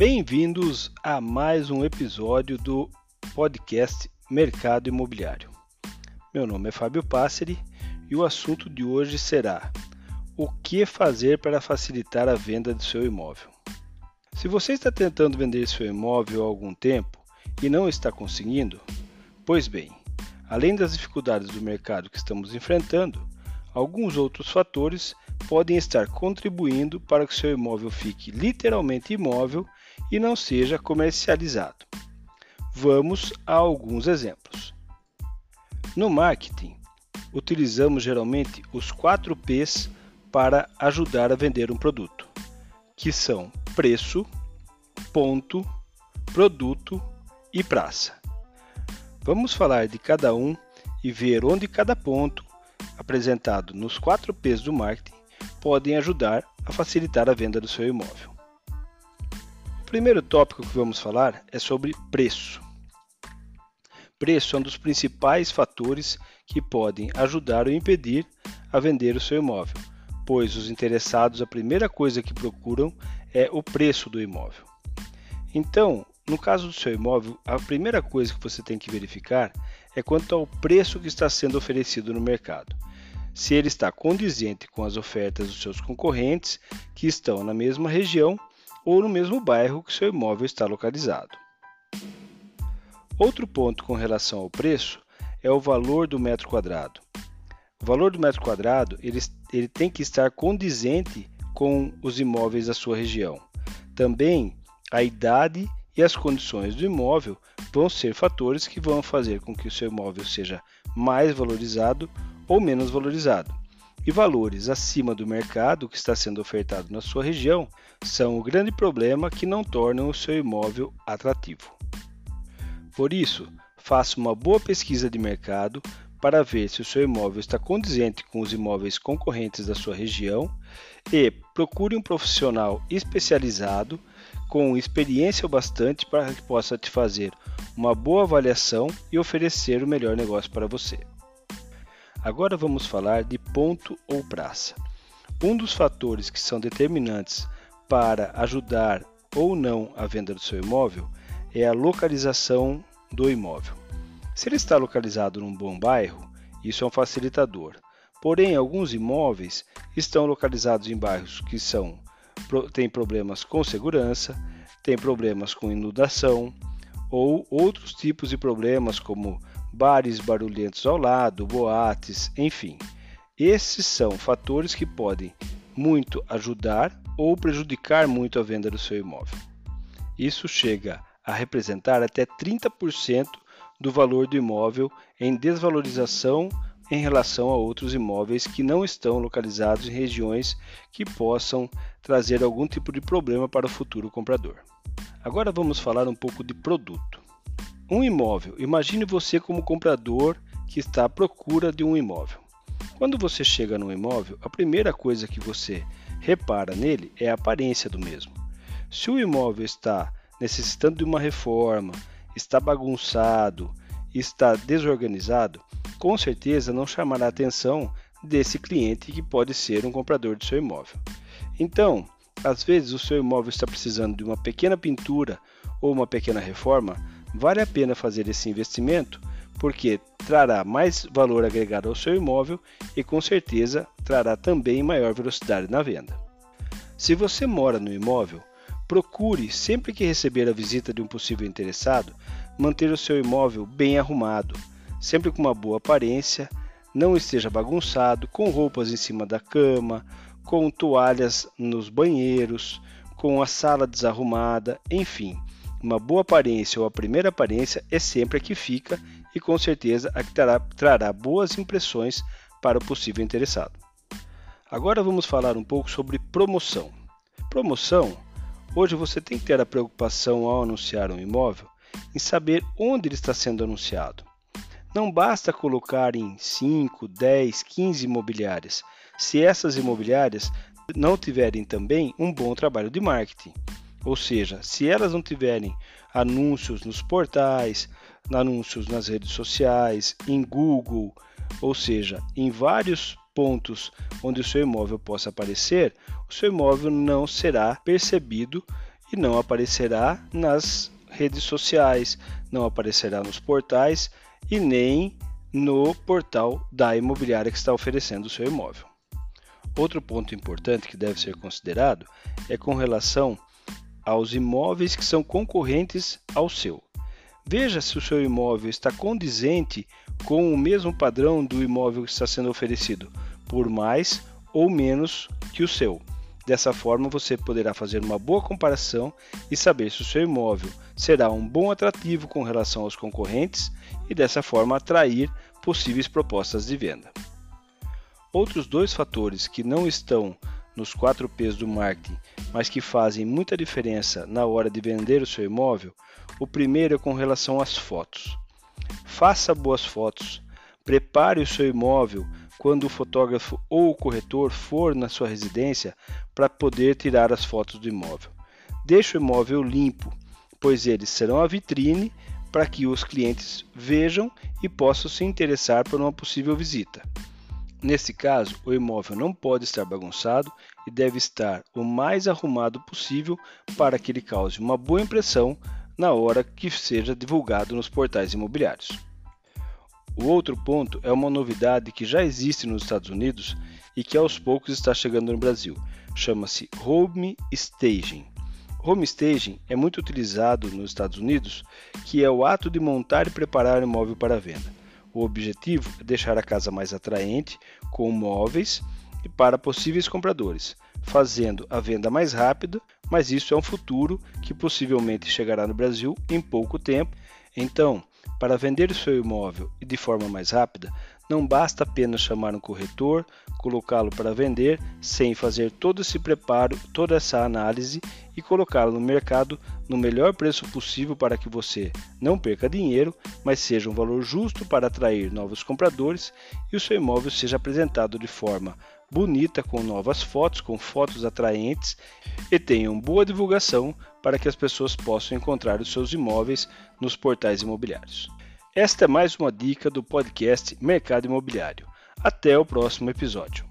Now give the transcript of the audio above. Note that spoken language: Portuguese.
Bem-vindos a mais um episódio do podcast Mercado Imobiliário. Meu nome é Fábio Passeri e o assunto de hoje será o que fazer para facilitar a venda do seu imóvel. Se você está tentando vender seu imóvel há algum tempo e não está conseguindo, pois bem, além das dificuldades do mercado que estamos enfrentando, alguns outros fatores podem estar contribuindo para que seu imóvel fique literalmente imóvel e não seja comercializado. Vamos a alguns exemplos. No marketing, utilizamos geralmente os 4 P's para ajudar a vender um produto, que são preço, ponto, produto e praça. Vamos falar de cada um e ver onde cada ponto, apresentado nos 4 P's do marketing, podem ajudar a facilitar a venda do seu imóvel. O primeiro tópico que vamos falar é sobre preço. Preço é um dos principais fatores que podem ajudar ou impedir a vender o seu imóvel, pois os interessados a primeira coisa que procuram é o preço do imóvel. Então, no caso do seu imóvel, a primeira coisa que você tem que verificar é quanto ao preço que está sendo oferecido no mercado se ele está condizente com as ofertas dos seus concorrentes que estão na mesma região ou no mesmo bairro que seu imóvel está localizado. Outro ponto com relação ao preço é o valor do metro quadrado. O valor do metro quadrado ele, ele tem que estar condizente com os imóveis da sua região. Também a idade e as condições do imóvel vão ser fatores que vão fazer com que o seu imóvel seja mais valorizado ou menos valorizado. E valores acima do mercado que está sendo ofertado na sua região são o grande problema que não tornam o seu imóvel atrativo. Por isso, faça uma boa pesquisa de mercado para ver se o seu imóvel está condizente com os imóveis concorrentes da sua região e procure um profissional especializado com experiência o bastante para que possa te fazer uma boa avaliação e oferecer o melhor negócio para você. Agora vamos falar de ponto ou praça. Um dos fatores que são determinantes para ajudar ou não a venda do seu imóvel é a localização do imóvel. Se ele está localizado num bom bairro, isso é um facilitador. Porém, alguns imóveis estão localizados em bairros que são têm problemas com segurança, têm problemas com inundação ou outros tipos de problemas como bares barulhentos ao lado, boates, enfim. Esses são fatores que podem muito ajudar ou prejudicar muito a venda do seu imóvel. Isso chega a representar até 30% do valor do imóvel em desvalorização em relação a outros imóveis que não estão localizados em regiões que possam trazer algum tipo de problema para o futuro comprador. Agora vamos falar um pouco de produto. Um imóvel. Imagine você como comprador que está à procura de um imóvel. Quando você chega no imóvel, a primeira coisa que você repara nele é a aparência do mesmo. Se o imóvel está necessitando de uma reforma, está bagunçado, está desorganizado, com certeza não chamará a atenção desse cliente que pode ser um comprador de seu imóvel. Então, às vezes o seu imóvel está precisando de uma pequena pintura ou uma pequena reforma, vale a pena fazer esse investimento porque trará mais valor agregado ao seu imóvel e com certeza trará também maior velocidade na venda. Se você mora no imóvel, procure sempre que receber a visita de um possível interessado manter o seu imóvel bem arrumado, sempre com uma boa aparência, não esteja bagunçado, com roupas em cima da cama, com toalhas nos banheiros, com a sala desarrumada, enfim uma boa aparência ou a primeira aparência é sempre a que fica e com certeza a que trará, trará boas impressões para o possível interessado. Agora vamos falar um pouco sobre promoção. Promoção, hoje você tem que ter a preocupação ao anunciar um imóvel em saber onde ele está sendo anunciado. Não basta colocar em 5, 10, 15 imobiliárias, se essas imobiliárias não tiverem também um bom trabalho de marketing. Ou seja, se elas não tiverem anúncios nos portais, anúncios nas redes sociais, em Google, ou seja, em vários pontos onde o seu imóvel possa aparecer, o seu imóvel não será percebido e não aparecerá nas redes sociais, não aparecerá nos portais e nem no portal da imobiliária que está oferecendo o seu imóvel. Outro ponto importante que deve ser considerado é com relação aos imóveis que são concorrentes ao seu. Veja se o seu imóvel está condizente com o mesmo padrão do imóvel que está sendo oferecido, por mais ou menos que o seu. Dessa forma, você poderá fazer uma boa comparação e saber se o seu imóvel será um bom atrativo com relação aos concorrentes e dessa forma atrair possíveis propostas de venda. Outros dois fatores que não estão nos 4 P's do marketing, mas que fazem muita diferença na hora de vender o seu imóvel, o primeiro é com relação às fotos. Faça boas fotos, prepare o seu imóvel quando o fotógrafo ou o corretor for na sua residência para poder tirar as fotos do imóvel. Deixe o imóvel limpo, pois eles serão a vitrine para que os clientes vejam e possam se interessar por uma possível visita. Nesse caso, o imóvel não pode estar bagunçado e deve estar o mais arrumado possível para que ele cause uma boa impressão na hora que seja divulgado nos portais imobiliários. O outro ponto é uma novidade que já existe nos Estados Unidos e que aos poucos está chegando no Brasil. Chama-se Home Staging. Home staging é muito utilizado nos Estados Unidos, que é o ato de montar e preparar o imóvel para venda. O objetivo é deixar a casa mais atraente com móveis e para possíveis compradores, fazendo a venda mais rápida, mas isso é um futuro que possivelmente chegará no Brasil em pouco tempo. Então, para vender o seu imóvel e de forma mais rápida, não basta apenas chamar um corretor, colocá-lo para vender, sem fazer todo esse preparo, toda essa análise e colocá-lo no mercado no melhor preço possível para que você não perca dinheiro, mas seja um valor justo para atrair novos compradores e o seu imóvel seja apresentado de forma bonita, com novas fotos, com fotos atraentes e tenham boa divulgação para que as pessoas possam encontrar os seus imóveis nos portais imobiliários. Esta é mais uma dica do podcast Mercado Imobiliário. Até o próximo episódio.